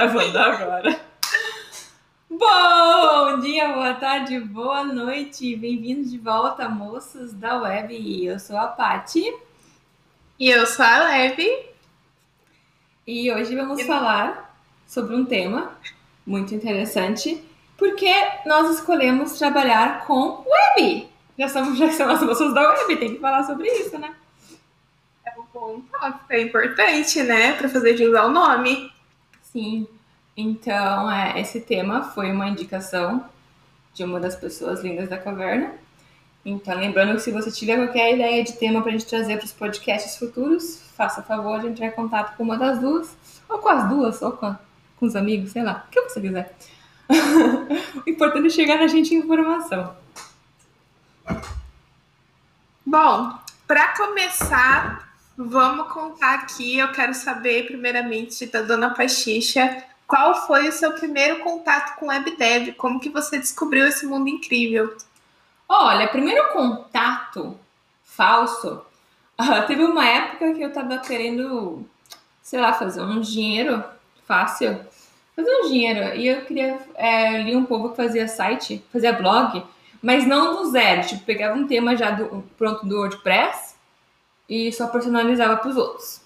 Gravando agora. Bom dia, boa tarde, boa noite. Bem-vindos de volta, moços da web. Eu sou a Pati. E eu sou a Leve. E hoje vamos falar sobre um tema muito interessante, porque nós escolhemos trabalhar com web. Já somos, já somos moços da web, tem que falar sobre isso, né? É um bom tópico, é importante, né? Para fazer jus ao nome. Sim. Então, é, esse tema foi uma indicação de uma das pessoas lindas da caverna. Então, lembrando que se você tiver qualquer ideia de tema para a gente trazer para os podcasts futuros, faça favor de entrar em contato com uma das duas, ou com as duas, ou com, com os amigos, sei lá, o que você quiser. o importante é chegar na gente informação. Bom, para começar, vamos contar aqui. Eu quero saber, primeiramente, da dona Pachicha, qual foi o seu primeiro contato com WebDev? Como que você descobriu esse mundo incrível? Olha, primeiro contato falso. Uh, teve uma época que eu tava querendo, sei lá, fazer um dinheiro fácil. Fazer um dinheiro. E eu queria. É, li um povo que fazia site, fazia blog, mas não do zero. Tipo, pegava um tema já do, pronto do WordPress e só personalizava para os outros.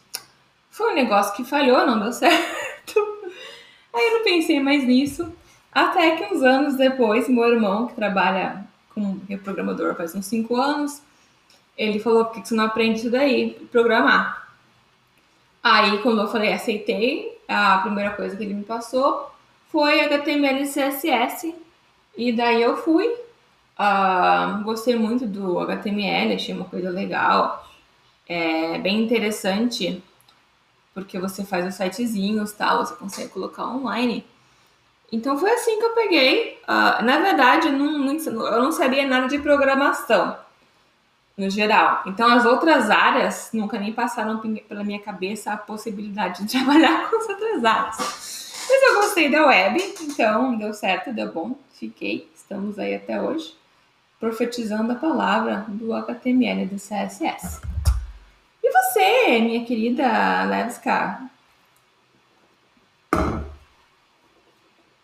Foi um negócio que falhou, não deu certo. Aí eu não pensei mais nisso. Até que uns anos depois, meu irmão, que trabalha como reprogramador faz uns 5 anos, ele falou: por que você não aprende isso daí? Programar. Aí, quando eu falei aceitei, a primeira coisa que ele me passou foi HTML e CSS. E daí eu fui. Uh, gostei muito do HTML, achei uma coisa legal. É bem interessante porque você faz os sitezinhos, tal, você consegue colocar online. Então foi assim que eu peguei. Uh, na verdade, não, não, eu não sabia nada de programação, no geral. Então as outras áreas nunca nem passaram pela minha cabeça a possibilidade de trabalhar com as outras áreas. Mas eu gostei da web, então deu certo, deu bom, fiquei, estamos aí até hoje, profetizando a palavra do HTML e do CSS. Minha querida Levska?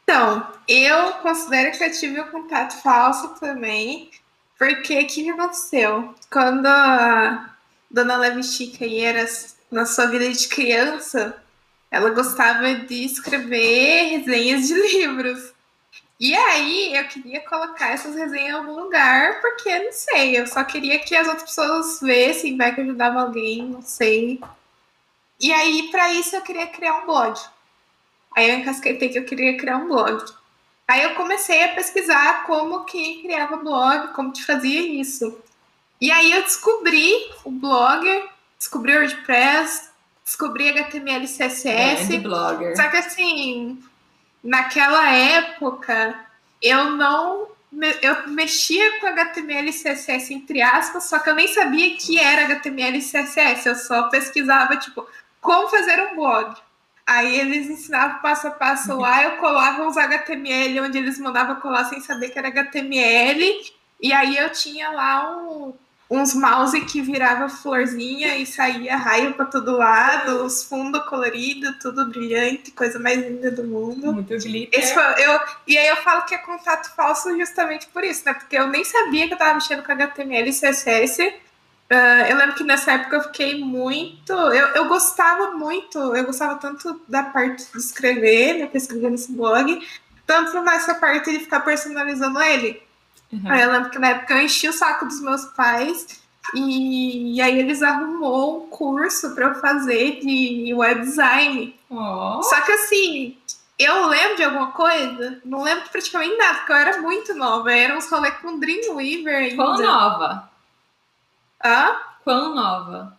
Então, eu considero que eu tive um contato falso também, porque o que aconteceu? Quando a dona Levi Chica era na sua vida de criança, ela gostava de escrever resenhas de livros. E aí eu queria colocar essas resenhas em algum lugar, porque não sei, eu só queria que as outras pessoas vissem, vai que ajudava alguém, não sei. E aí, para isso, eu queria criar um blog. Aí eu encasquetei que eu queria criar um blog. Aí eu comecei a pesquisar como que criava blog, como que fazia isso. E aí eu descobri o Blogger, descobri o WordPress, descobri HTML e CSS. Blogger. Só que assim, naquela época eu não eu mexia com HTML e CSS entre aspas, só que eu nem sabia que era HTML e CSS, eu só pesquisava tipo como fazer um blog. Aí eles ensinavam passo a passo lá, eu colava uns HTML onde eles mandavam colar sem saber que era HTML, e aí eu tinha lá um, uns mouse que virava florzinha e saía raio para todo lado, os fundos coloridos, tudo brilhante, coisa mais linda do mundo. Muito glitter. Foi, eu, e aí eu falo que é contato falso justamente por isso, né? Porque eu nem sabia que eu tava mexendo com HTML e CSS. Uh, ah, eu lembro que nessa época eu fiquei muito. Eu, eu gostava muito, eu gostava tanto da parte de escrever, né? Escrever nesse blog, tanto nessa parte de ficar personalizando ele. Uhum. Aí eu lembro que na época eu enchi o saco dos meus pais e, e aí eles arrumou um curso para eu fazer de web design. Oh. Só que assim, eu lembro de alguma coisa? Não lembro praticamente nada, porque eu era muito nova. Era uns rolê com Dreamweaver ainda. Quão nova? Hã? Quão nova?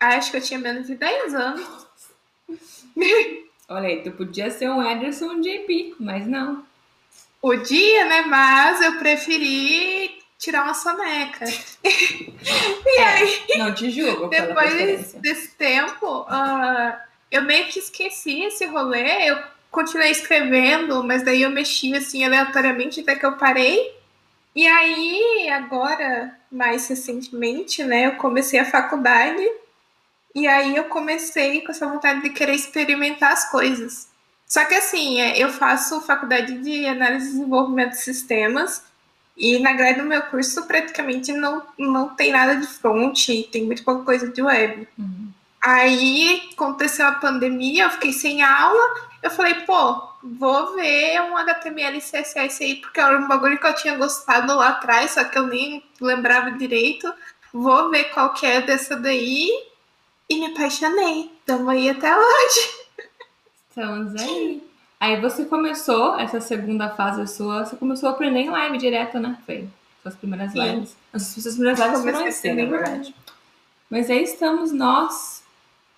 Acho que eu tinha menos de 10 anos. Olha aí, tu podia ser um Ederson JP, mas não podia, né? Mas eu preferi tirar uma soneca. e é, aí, não te julgo. Depois desse tempo, uh, eu meio que esqueci esse rolê. Eu continuei escrevendo, mas daí eu mexi assim aleatoriamente até que eu parei. E aí, agora, mais recentemente, né, eu comecei a faculdade. E aí eu comecei com essa vontade de querer experimentar as coisas. Só que assim, é, eu faço faculdade de análise e desenvolvimento de sistemas e na grade do meu curso praticamente não, não tem nada de front, tem muito pouca coisa de web. Uhum. Aí aconteceu a pandemia, eu fiquei sem aula, eu falei, pô, vou ver um HTML CSS aí, porque era um bagulho que eu tinha gostado lá atrás, só que eu nem lembrava direito. Vou ver qual que é dessa daí e me apaixonei. Estamos aí até hoje. Estamos aí. Aí você começou, essa segunda fase sua, você começou a aprender em live direto, né? Foi suas primeiras Sim. lives. As suas primeiras lives foram assim, na verdade. Mas aí estamos nós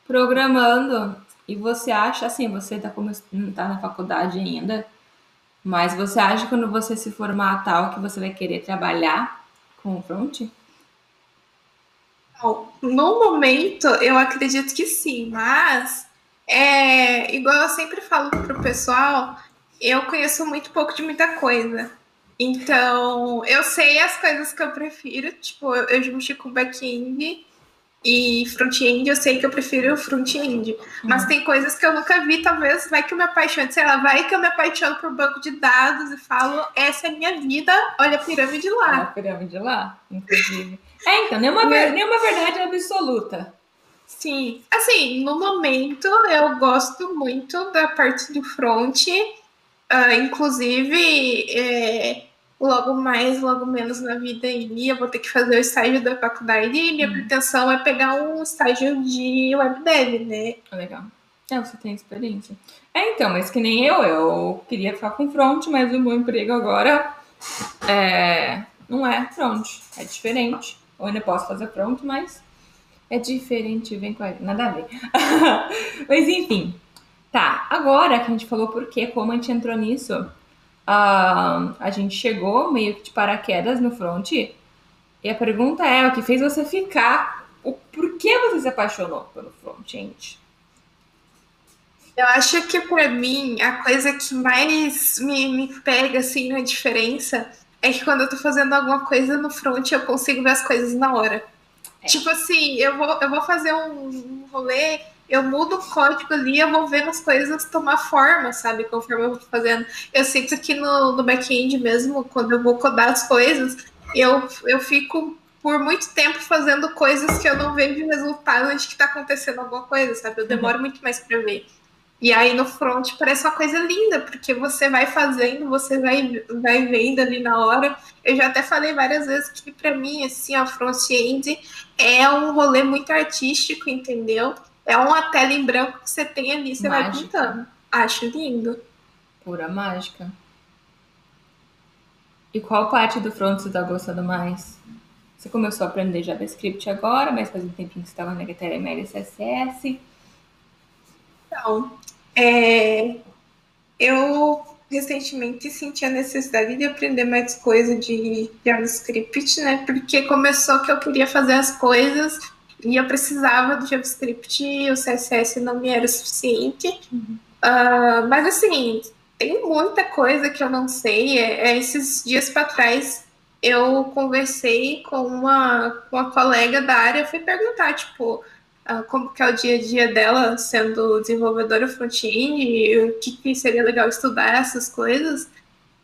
programando. E você acha, assim, você tá, não tá na faculdade ainda, mas você acha que quando você se formar tal que você vai querer trabalhar com o front? No momento, eu acredito que sim, mas é, igual eu sempre falo pro pessoal, eu conheço muito pouco de muita coisa. Então, eu sei as coisas que eu prefiro, tipo, eu, eu mexi com back-end e front-end, eu sei que eu prefiro front-end. Uhum. Mas tem coisas que eu nunca vi, talvez vai que eu me apaixone, sei lá, vai que eu me apaixono por banco de dados e falo, essa é a minha vida, olha a pirâmide lá. Olha a pirâmide lá, inclusive. É, então, nenhuma, nenhuma verdade absoluta. Sim, assim, no momento eu gosto muito da parte do front, uh, inclusive é, logo mais, logo menos na vida aí eu vou ter que fazer o estágio da faculdade e minha hum. pretensão é pegar um estágio de web dev, né? Ah, legal. É, você tem experiência. É, então, mas que nem eu, eu queria ficar com front, mas o meu emprego agora é, não é front, é diferente. Eu ainda posso fazer front, mas é diferente, vem com a... nada a ver. mas enfim, tá. Agora que a gente falou por quê, como a gente entrou nisso, uh, a gente chegou meio que de paraquedas no front. E a pergunta é, o que fez você ficar? O porquê você se apaixonou pelo front-end? Eu acho que para mim a coisa que mais me, me pega assim na diferença é que quando eu tô fazendo alguma coisa no front eu consigo ver as coisas na hora. É. Tipo assim, eu vou, eu vou fazer um, um rolê, eu mudo o código ali, eu vou vendo as coisas tomar forma, sabe? Conforme eu vou fazendo. Eu sinto que no, no back-end mesmo, quando eu vou codar as coisas, eu, eu fico por muito tempo fazendo coisas que eu não vejo resultado antes que está acontecendo alguma coisa, sabe? Eu demoro uhum. muito mais para ver. E aí no front parece uma coisa linda, porque você vai fazendo, você vai, vai vendo ali na hora. Eu já até falei várias vezes que para mim, assim, a front-end é um rolê muito artístico, entendeu? É uma tela em branco que você tem ali, você mágica. vai pintando. Acho lindo. Pura mágica. E qual parte do front você tá gostando mais? Você começou a aprender JavaScript agora, mas faz um tempinho que você estava na HTML e CSS. Então, é, eu recentemente senti a necessidade de aprender mais coisa de JavaScript, né? Porque começou que eu queria fazer as coisas e eu precisava do JavaScript e o CSS não me era suficiente. Uhum. Uh, mas assim, tem muita coisa que eu não sei. É, é esses dias para trás eu conversei com uma, com uma colega da área, fui perguntar, tipo, como que é o dia a dia dela sendo desenvolvedora front-end, o que, que, seria legal estudar essas coisas.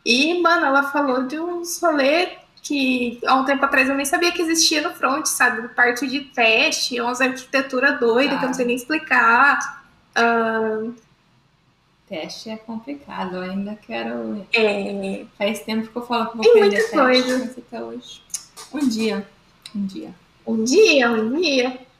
E, mano, ela falou de uns rolês que há um tempo atrás eu nem sabia que existia no front, sabe? Parte de teste, umas arquitetura doida ah. que eu não sei nem explicar. Uh, teste é complicado, eu ainda quero. É... Faz tempo que eu falo que vou Tem aprender teste, coisa. até hoje. Um dia. Um dia. Um dia, um dia.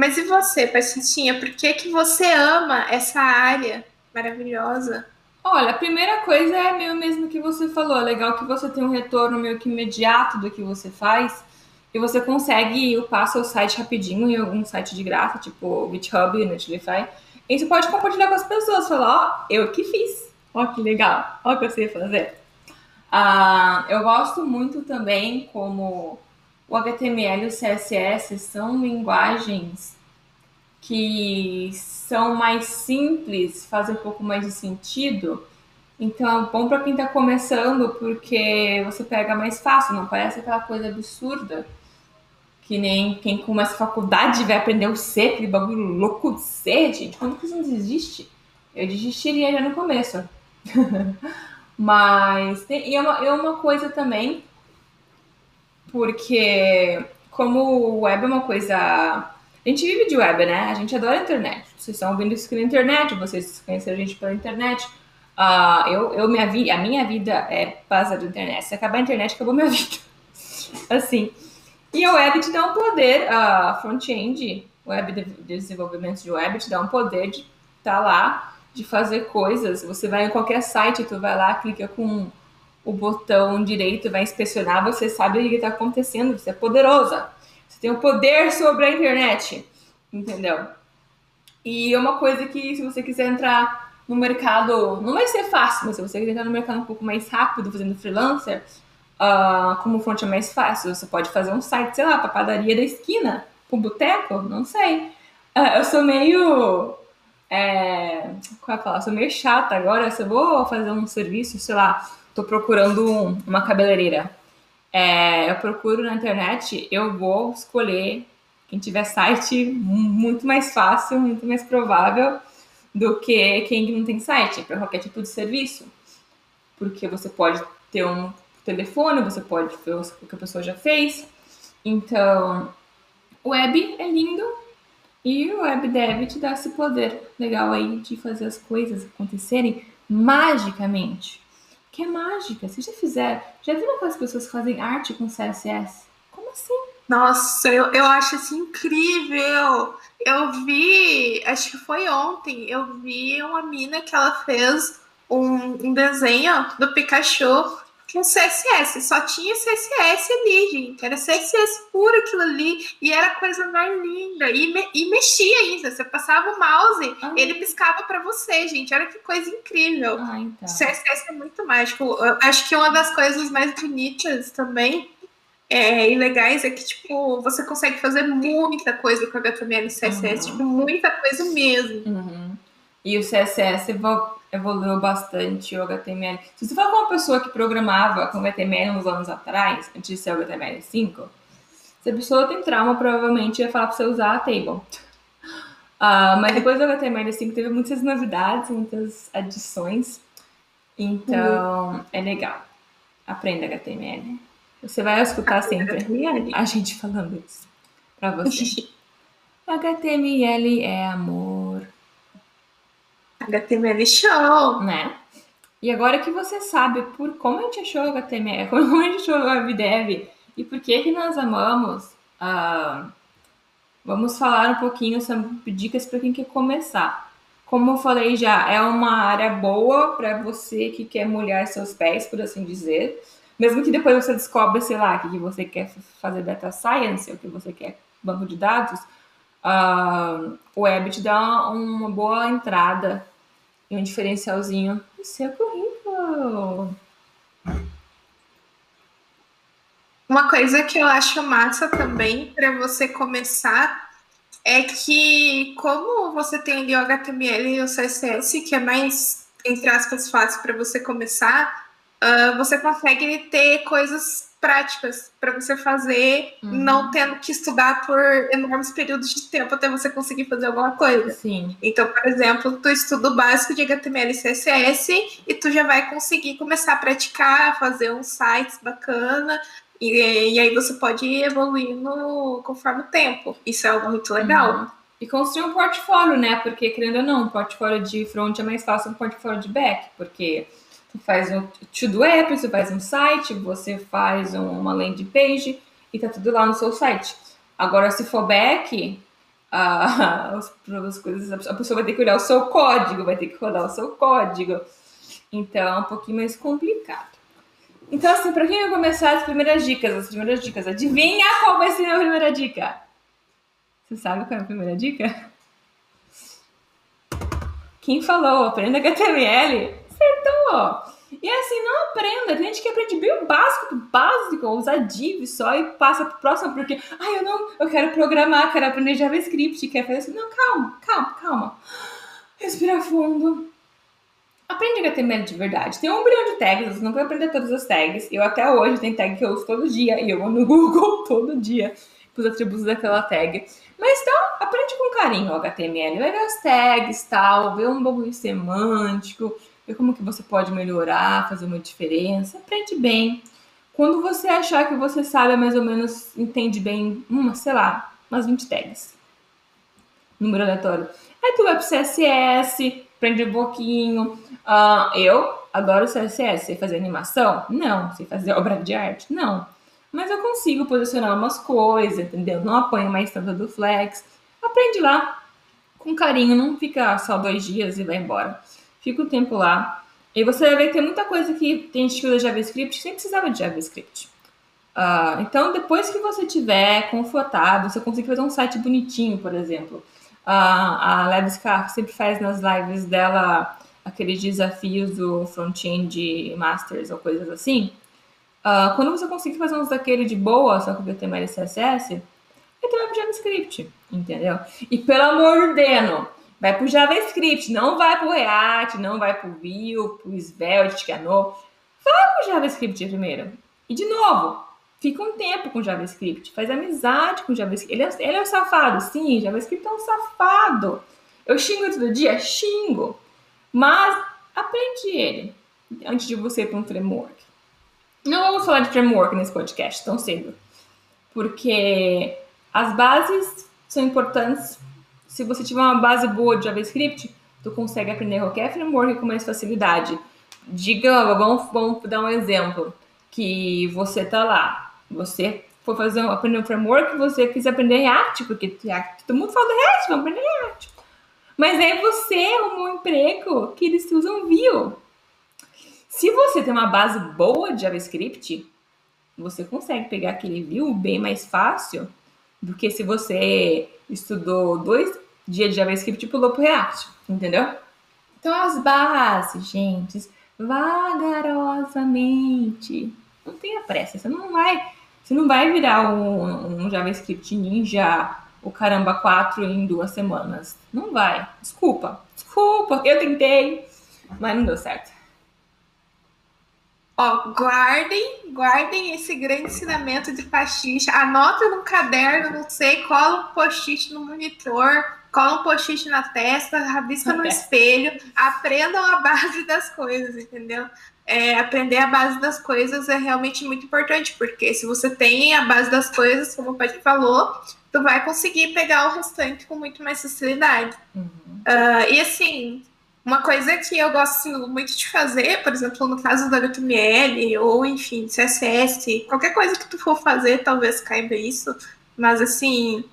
Mas e você, Patricinha? Por que, que você ama essa área maravilhosa? Olha, a primeira coisa é meio mesmo que você falou. É legal que você tem um retorno meio que imediato do que você faz. E você consegue upar seu site rapidinho em algum site de graça, tipo GitHub, Netlify. E você pode compartilhar com as pessoas. Falar, ó, eu que fiz. Ó, que legal. Ó, o que eu sei fazer. Ah, eu gosto muito também como o HTML e o CSS são linguagens que são mais simples, fazem um pouco mais de sentido. Então é bom para quem está começando, porque você pega mais fácil, não parece aquela coisa absurda. Que nem quem começa faculdade vai aprender o C, aquele bagulho louco de C, gente. Quando que isso não existe? eu desistiria já no começo. Mas tem, e é uma, é uma coisa também, porque como o web é uma coisa. A gente vive de web, né? A gente adora a internet. Vocês estão ouvindo isso na internet, vocês conheceram a gente pela internet. Uh, eu, eu minha vi, a minha vida é baseada na internet. Se acabar a internet, acabou minha vida. assim. E o web te dá um poder, a uh, front-end, web de desenvolvimento de web te dá um poder de estar tá lá, de fazer coisas. Você vai em qualquer site, tu vai lá, clica com o botão direito, vai inspecionar, você sabe o que está acontecendo, você é poderosa. Você tem o um poder sobre a internet, entendeu? E é uma coisa que se você quiser entrar no mercado, não vai ser fácil, mas se você quiser entrar no mercado um pouco mais rápido, fazendo freelancer, uh, como o front é mais fácil, você pode fazer um site, sei lá, para padaria da esquina, para boteco, não sei. Uh, eu sou meio. É, qual é a palavra? sou meio chata agora. Se eu vou fazer um serviço, sei lá, tô procurando um, uma cabeleireira. É, eu procuro na internet, eu vou escolher quem tiver site muito mais fácil, muito mais provável do que quem não tem site para qualquer tipo de serviço. Porque você pode ter um telefone, você pode ver o que a pessoa já fez. Então, web é lindo e o web deve te dar esse poder legal aí de fazer as coisas acontecerem magicamente. Que é mágica. Você já fizer, já viram aquelas pessoas que fazem arte com CSS? Como assim? Nossa, eu, eu acho assim incrível. Eu vi, acho que foi ontem, eu vi uma mina que ela fez um, um desenho do Pikachu com CSS. Só tinha CSS ali, gente. Era CSS puro aquilo ali. E era a coisa mais linda. E, me, e mexia ainda. Você passava o mouse, ah. ele piscava para você, gente. Olha que coisa incrível. Ah, então. CSS é muito mágico. Eu acho que uma das coisas mais bonitas também é, e legais é que, tipo, você consegue fazer muita coisa com HTML e CSS, uhum. tipo, muita coisa mesmo. Uhum. E o CSS evoluiu bastante o HTML. Se você for com uma pessoa que programava com HTML uns anos atrás, antes de ser o HTML5, se a pessoa tem trauma, provavelmente ia falar para você usar a table. Uh, mas depois do HTML5 teve muitas novidades, muitas adições. Então, uhum. é legal. Aprenda HTML. Você vai escutar sempre a gente falando isso pra você. HTML é amor. HTML show! Né? E agora que você sabe por como a gente achou HTML, como a gente achou o WebDev e por que, que nós amamos, uh, vamos falar um pouquinho sobre dicas para quem quer começar. Como eu falei já, é uma área boa para você que quer molhar seus pés, por assim dizer. Mesmo que depois você descobre, sei lá, que você quer fazer data science, ou que você quer banco de dados, uh, o web te dá uma boa entrada e um diferencialzinho no seu currículo. Uma coisa que eu acho massa também para você começar é que como você tem ali o HTML e o CSS, que é mais, entre aspas, fácil para você começar, uh, você consegue ter coisas práticas para você fazer, uhum. não tendo que estudar por enormes períodos de tempo até você conseguir fazer alguma coisa. Sim. Então, por exemplo, tu estuda o básico de HTML e CSS e tu já vai conseguir começar a praticar, fazer uns sites bacana. E, e aí você pode ir evoluindo conforme o tempo. Isso é algo muito legal. Uhum. E construir um portfólio, né? Porque, querendo ou não, um portfólio de front é mais fácil que um portfólio de back, porque você faz um to-do app, você faz um site, você faz uma landing page e tá tudo lá no seu site. Agora, se for back, as, as coisas, a pessoa vai ter que olhar o seu código, vai ter que rodar o seu código. Então, é um pouquinho mais complicado. Então, assim, para quem vai começar as primeiras dicas, as primeiras dicas, adivinha qual vai ser a primeira dica? Você sabe qual é a primeira dica? Quem falou? Aprenda HTML acertou! E assim, não aprenda. Tem gente que aprende bem o básico do básico, usar div só e passa pro próximo, porque, ai, eu não, eu quero programar, quero aprender JavaScript, quero fazer assim. Não, calma, calma, calma. Respira fundo. Aprende HTML de verdade. Tem um bilhão de tags, você não vai aprender todas as tags. Eu até hoje tenho tag que eu uso todo dia e eu vou no Google todo dia. os atributos daquela tag. Mas então, aprende com carinho o HTML, vai ver as tags, tal, ver um bagulho semântico, ver como que você pode melhorar, fazer uma diferença, aprende bem. Quando você achar que você sabe, mais ou menos, entende bem, uma, sei lá, umas 20 tags. Número aleatório. Aí tu vai pro CSS, aprende um pouquinho. Uh, eu adoro CSS. Sei fazer animação? Não. Sei fazer obra de arte? Não. Mas eu consigo posicionar umas coisas, entendeu? Não apanho mais tanto do flex. Aprende lá com carinho, não fica só dois dias e vai embora. Fica o tempo lá. E você vai ter muita coisa que tem gente que usa JavaScript sem precisava de JavaScript. Uh, então, depois que você tiver confortável, você conseguir fazer um site bonitinho, por exemplo. Uh, a Lev sempre faz nas lives dela aqueles desafios do front-end masters ou coisas assim. Uh, quando você conseguir fazer uns daquele de boa, só com HTML e CSS, tu vai pro JavaScript, entendeu? E pelo amor de Deus, vai pro JavaScript, não vai pro React, não vai pro Vue, pro Svelte, que é novo. Vai pro JavaScript primeiro. E de novo, fica um tempo com JavaScript, faz amizade com JavaScript. Ele é, ele é um safado, sim, JavaScript é um safado. Eu xingo todo dia? Xingo. Mas aprende ele antes de você ir para um framework. Não vamos falar de framework nesse podcast tão cedo, porque as bases são importantes. Se você tiver uma base boa de JavaScript, tu consegue aprender qualquer framework com mais facilidade. Diga, vamos, vamos dar um exemplo, que você tá lá, você for fazer aprender um framework, você quis aprender React, porque React, todo mundo fala do React, vamos aprender React. Mas aí você arrumou um emprego que eles usam Vue. Se você tem uma base boa de JavaScript, você consegue pegar aquele Vue bem mais fácil do que se você estudou dois dias de JavaScript e pulou pro React, entendeu? Então as bases, gente, vagarosamente. Não tenha pressa, você não vai, você não vai virar um, um JavaScript ninja o caramba 4 em duas semanas. Não vai. Desculpa. Desculpa, eu tentei, mas não deu certo. Ó, guardem, guardem esse grande ensinamento de pastiche. Anota no caderno, não sei, cola um post-it no monitor, cola um post-it na testa, rabisca no espelho. Aprendam a base das coisas, entendeu? É, aprender a base das coisas é realmente muito importante, porque se você tem a base das coisas, como o pai falou, tu vai conseguir pegar o restante com muito mais facilidade. Uhum. Uh, e assim, uma coisa que eu gosto muito de fazer, por exemplo, no caso do HTML, ou enfim, CSS, qualquer coisa que tu for fazer, talvez caiba isso, mas assim,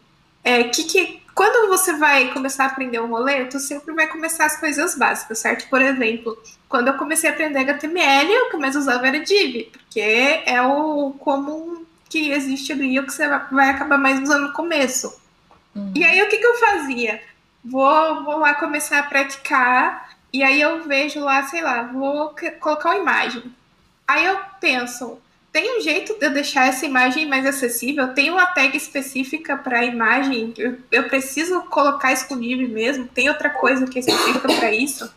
é que, que quando você vai começar a aprender um rolê, tu sempre vai começar as coisas básicas, certo? Por exemplo, quando eu comecei a aprender HTML, o que eu mais usava era div, porque é o comum que existe ali o que você vai acabar mais usando no começo. Uhum. E aí o que, que eu fazia? Vou, vou lá começar a praticar, e aí eu vejo lá, sei lá, vou colocar uma imagem. Aí eu penso, tem um jeito de eu deixar essa imagem mais acessível? Tem uma tag específica para a imagem? Eu, eu, preciso colocar escondido mesmo? Tem outra coisa que é específica para isso?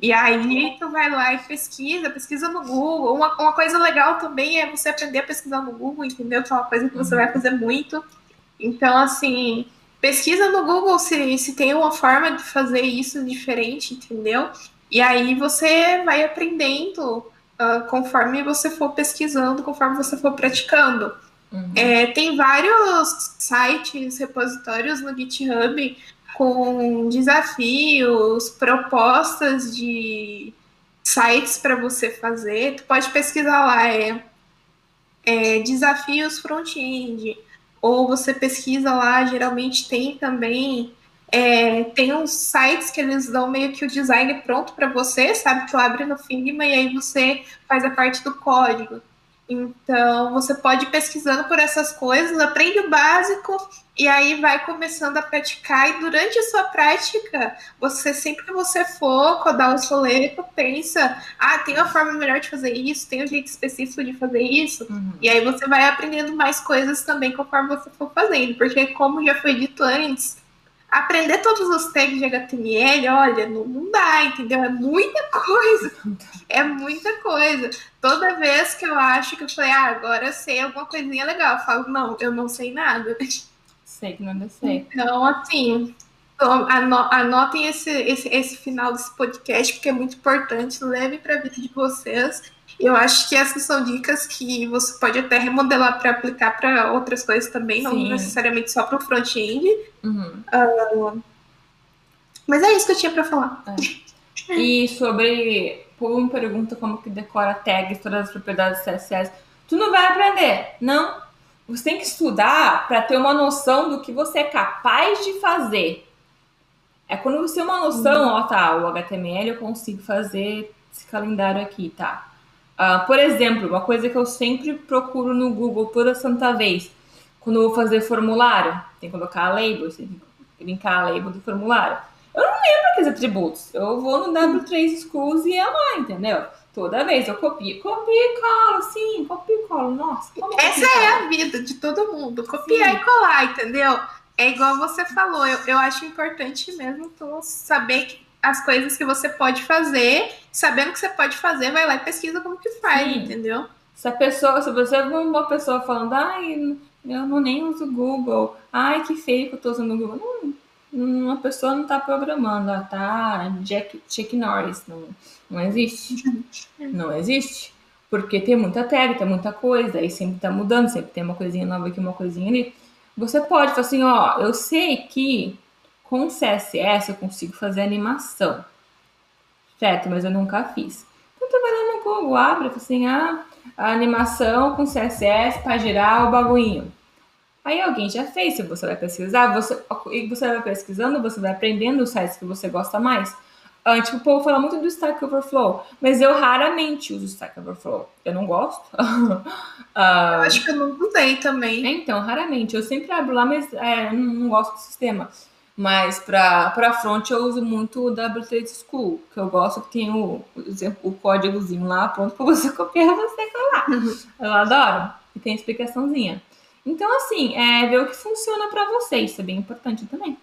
E aí tu vai lá e pesquisa, pesquisa no Google. Uma, uma coisa legal também é você aprender a pesquisar no Google, entendeu? Que é uma coisa que você vai fazer muito. Então, assim, pesquisa no Google se, se tem uma forma de fazer isso diferente, entendeu? E aí você vai aprendendo uh, conforme você for pesquisando, conforme você for praticando. Uhum. É, tem vários sites, repositórios no GitHub com desafios, propostas de sites para você fazer. Tu pode pesquisar lá, é, é desafios front-end, ou você pesquisa lá, geralmente tem também é, tem uns sites que eles dão meio que o design pronto para você, sabe? Tu abre no Figma e aí você faz a parte do código. Então, você pode ir pesquisando por essas coisas, aprende o básico e aí vai começando a praticar. E durante a sua prática, você sempre que você for codar o soleto, pensa: ah, tem uma forma melhor de fazer isso, tem um jeito específico de fazer isso. Uhum. E aí você vai aprendendo mais coisas também conforme você for fazendo, porque, como já foi dito antes, aprender todos os tags de HTML, olha, não, não dá, entendeu? É muita coisa. É muita coisa. Toda vez que eu acho que eu falei, ah, agora eu sei alguma coisinha legal, eu falo, não, eu não sei nada. Sei que não sei. Então, assim, anotem esse, esse, esse final desse podcast, porque é muito importante, leve para a vida de vocês. Eu acho que essas são dicas que você pode até remodelar para aplicar para outras coisas também, Sim. não necessariamente só para o front-end. Uhum. Uh, mas é isso que eu tinha para falar. É. E sobre. Por uma pergunta como que decora tags, todas as propriedades CSS. Tu não vai aprender, não. Você tem que estudar para ter uma noção do que você é capaz de fazer. É quando você tem uma noção, uhum. ó, tá, o HTML eu consigo fazer esse calendário aqui, tá? Uh, por exemplo, uma coisa que eu sempre procuro no Google toda santa vez, quando eu vou fazer formulário, tem que colocar a label, tem que linkar a label do formulário. Eu não lembro aqueles atributos. Eu vou no W3 Schools e é lá, entendeu? Toda vez eu copio, copio e colo, sim, copio e colo. Nossa, Essa é a vida de todo mundo, copiar sim. e colar, entendeu? É igual você falou, eu, eu acho importante mesmo tu saber que as coisas que você pode fazer, sabendo que você pode fazer, vai lá e pesquisa como que faz, Sim. entendeu? Se a pessoa, se você é uma pessoa falando, ai, eu não nem uso Google, ai, que feio que eu tô usando o Google. Não, uma pessoa não tá programando, ela tá Jack, Chuck Norris, não, não existe. não existe. Porque tem muita tag, tem muita coisa, e sempre tá mudando, sempre tem uma coisinha nova aqui, uma coisinha ali. Você pode falar assim, ó, eu sei que com CSS eu consigo fazer animação. Certo, mas eu nunca fiz. Então tu vai lá no Google, abre assim, ah, a animação com CSS para girar o bagulhinho. Aí alguém já fez, se você vai pesquisar, você, e você vai pesquisando, você vai aprendendo os sites que você gosta mais. Uh, tipo, o povo fala muito do Stack Overflow, mas eu raramente uso Stack Overflow. Eu não gosto. uh, eu acho que eu não usei também. Então, raramente. Eu sempre abro lá, mas é, não, não gosto do sistema. Mas para front eu uso muito o W3 School, que eu gosto que tem o, o códigozinho lá pronto para você copiar e você colar. Uhum. Eu adoro. E tem explicaçãozinha. Então, assim, é ver o que funciona para você. Isso é bem importante também.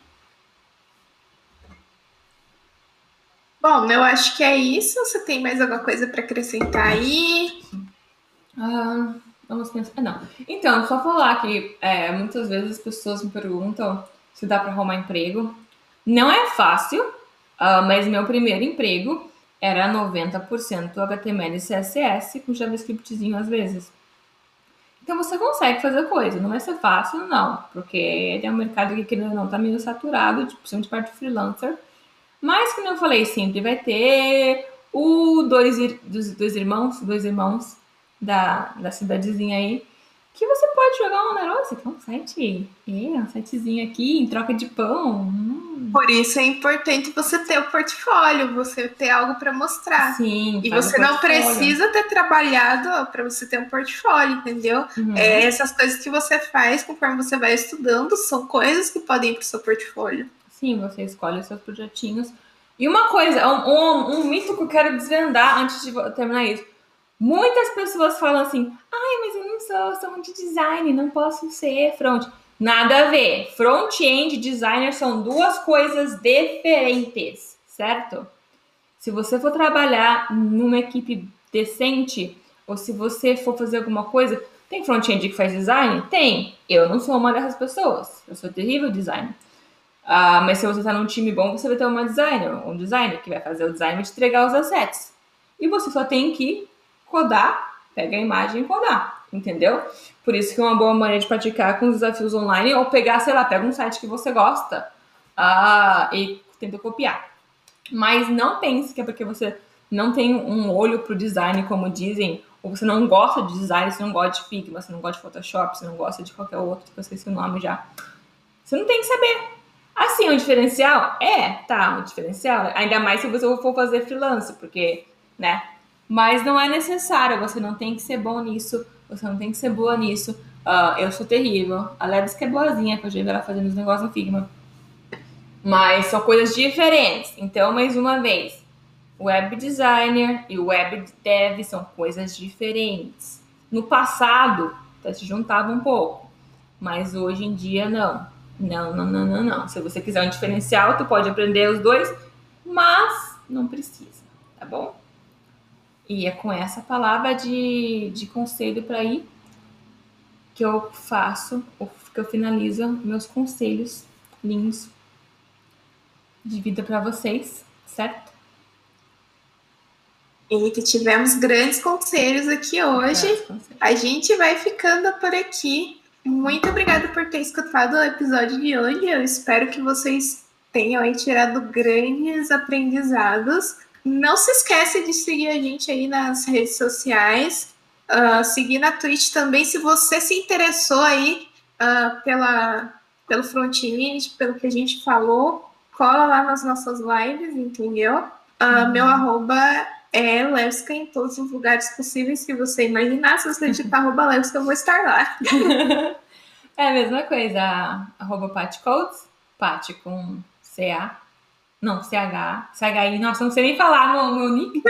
Bom, eu acho que é isso. Você tem mais alguma coisa para acrescentar aí? Ah, vamos pensar. Não. Então, só falar que é, muitas vezes as pessoas me perguntam se dá para arrumar emprego. Não é fácil, uh, mas meu primeiro emprego era 90% HTML e CSS com JavaScriptzinho às vezes. Então você consegue fazer coisa, não vai ser fácil, não, porque é um mercado que, ou não, tá meio saturado, tipo, principalmente parte freelancer. Mas, como eu falei, sempre vai ter o dois, dos dois irmãos, dois irmãos da, da cidadezinha aí, que você pode jogar um negócio, que é um site, é, um sitezinho aqui em troca de pão. Hum. Por isso é importante você ter o portfólio, você ter algo para mostrar. Sim. E você não precisa ter trabalhado para você ter um portfólio, entendeu? Uhum. É, essas coisas que você faz conforme você vai estudando são coisas que podem ir para o seu portfólio. Sim, você escolhe os seus projetinhos. E uma coisa, um, um, um mito que eu quero desvendar antes de terminar isso Muitas pessoas falam assim: ai, mas eu sou, sou de design, não posso ser front. Nada a ver. Front-end e designer são duas coisas diferentes, certo? Se você for trabalhar numa equipe decente, ou se você for fazer alguma coisa, tem front-end que faz design? Tem. Eu não sou uma dessas pessoas. Eu sou terrível designer. Ah, mas se você está num time bom, você vai ter uma designer, um designer que vai fazer o design e te entregar os assets. E você só tem que codar, pega a imagem e codar, entendeu? Por isso que é uma boa maneira de praticar com os desafios online ou pegar, sei lá, pega um site que você gosta uh, e tenta copiar. Mas não pense que é porque você não tem um olho para o design, como dizem, ou você não gosta de design, você não gosta de Figma, você não gosta de Photoshop, você não gosta de qualquer outro, que eu esqueci o nome já. Você não tem que saber. Assim, um diferencial? É, tá, um diferencial. Ainda mais se você for fazer freelance, porque, né, mas não é necessário, você não tem que ser bom nisso, você não tem que ser boa nisso. Uh, eu sou terrível. A Lebs que é boazinha, que eu já vi ela fazendo os negócios no Figma. Mas são coisas diferentes. Então, mais uma vez, web designer e web dev são coisas diferentes. No passado, até se juntava um pouco, mas hoje em dia não. Não, não, não, não, não. Se você quiser um diferencial, tu pode aprender os dois, mas não precisa, tá bom? E é com essa palavra de, de conselho para ir que eu faço, que eu finalizo meus conselhos lindos de vida para vocês, certo? E que tivemos grandes conselhos aqui hoje. Conselhos. A gente vai ficando por aqui. Muito obrigada por ter escutado o episódio de hoje. Eu espero que vocês tenham aí tirado grandes aprendizados. Não se esqueça de seguir a gente aí nas redes sociais. Uh, seguir na Twitch também, se você se interessou aí uh, pela, pelo front-end, pelo que a gente falou, cola lá nas nossas lives, entendeu? Uh, uhum. Meu arroba é Levska em todos os lugares possíveis que você imaginar. Se você digitar arroba Levska, eu vou estar lá. é a mesma coisa, arroba Patcodes, Pat com CA, não, CH, CHI, nossa, não sei nem falar no meu nick,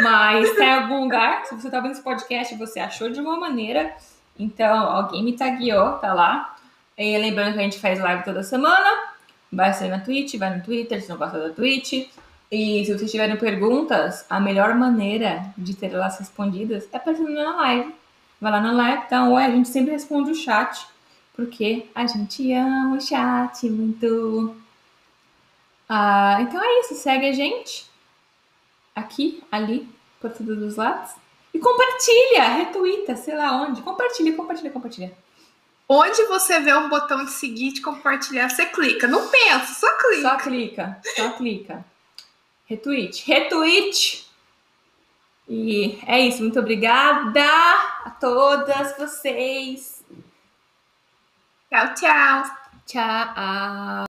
mas tem algum lugar, se você tá vendo esse podcast você achou de uma maneira, então alguém me tagueou, tá lá. E lembrando que a gente faz live toda semana, vai ser na Twitch, vai no Twitter, se não gosta da Twitch. E se vocês tiverem perguntas, a melhor maneira de ter elas respondidas é aparecendo na live. Vai lá na live, então, oi, a gente sempre responde o chat, porque a gente ama o chat muito. Ah, então é isso, segue a gente aqui, ali, por todos os lados. E compartilha, retuita, sei lá onde. Compartilha, compartilha, compartilha. Onde você vê um botão de seguir, de compartilhar, você clica. Não pensa, só clica. Só clica, só clica. Retweet. Retweet! E é isso. Muito obrigada a todas vocês. Tchau, tchau. Tchau.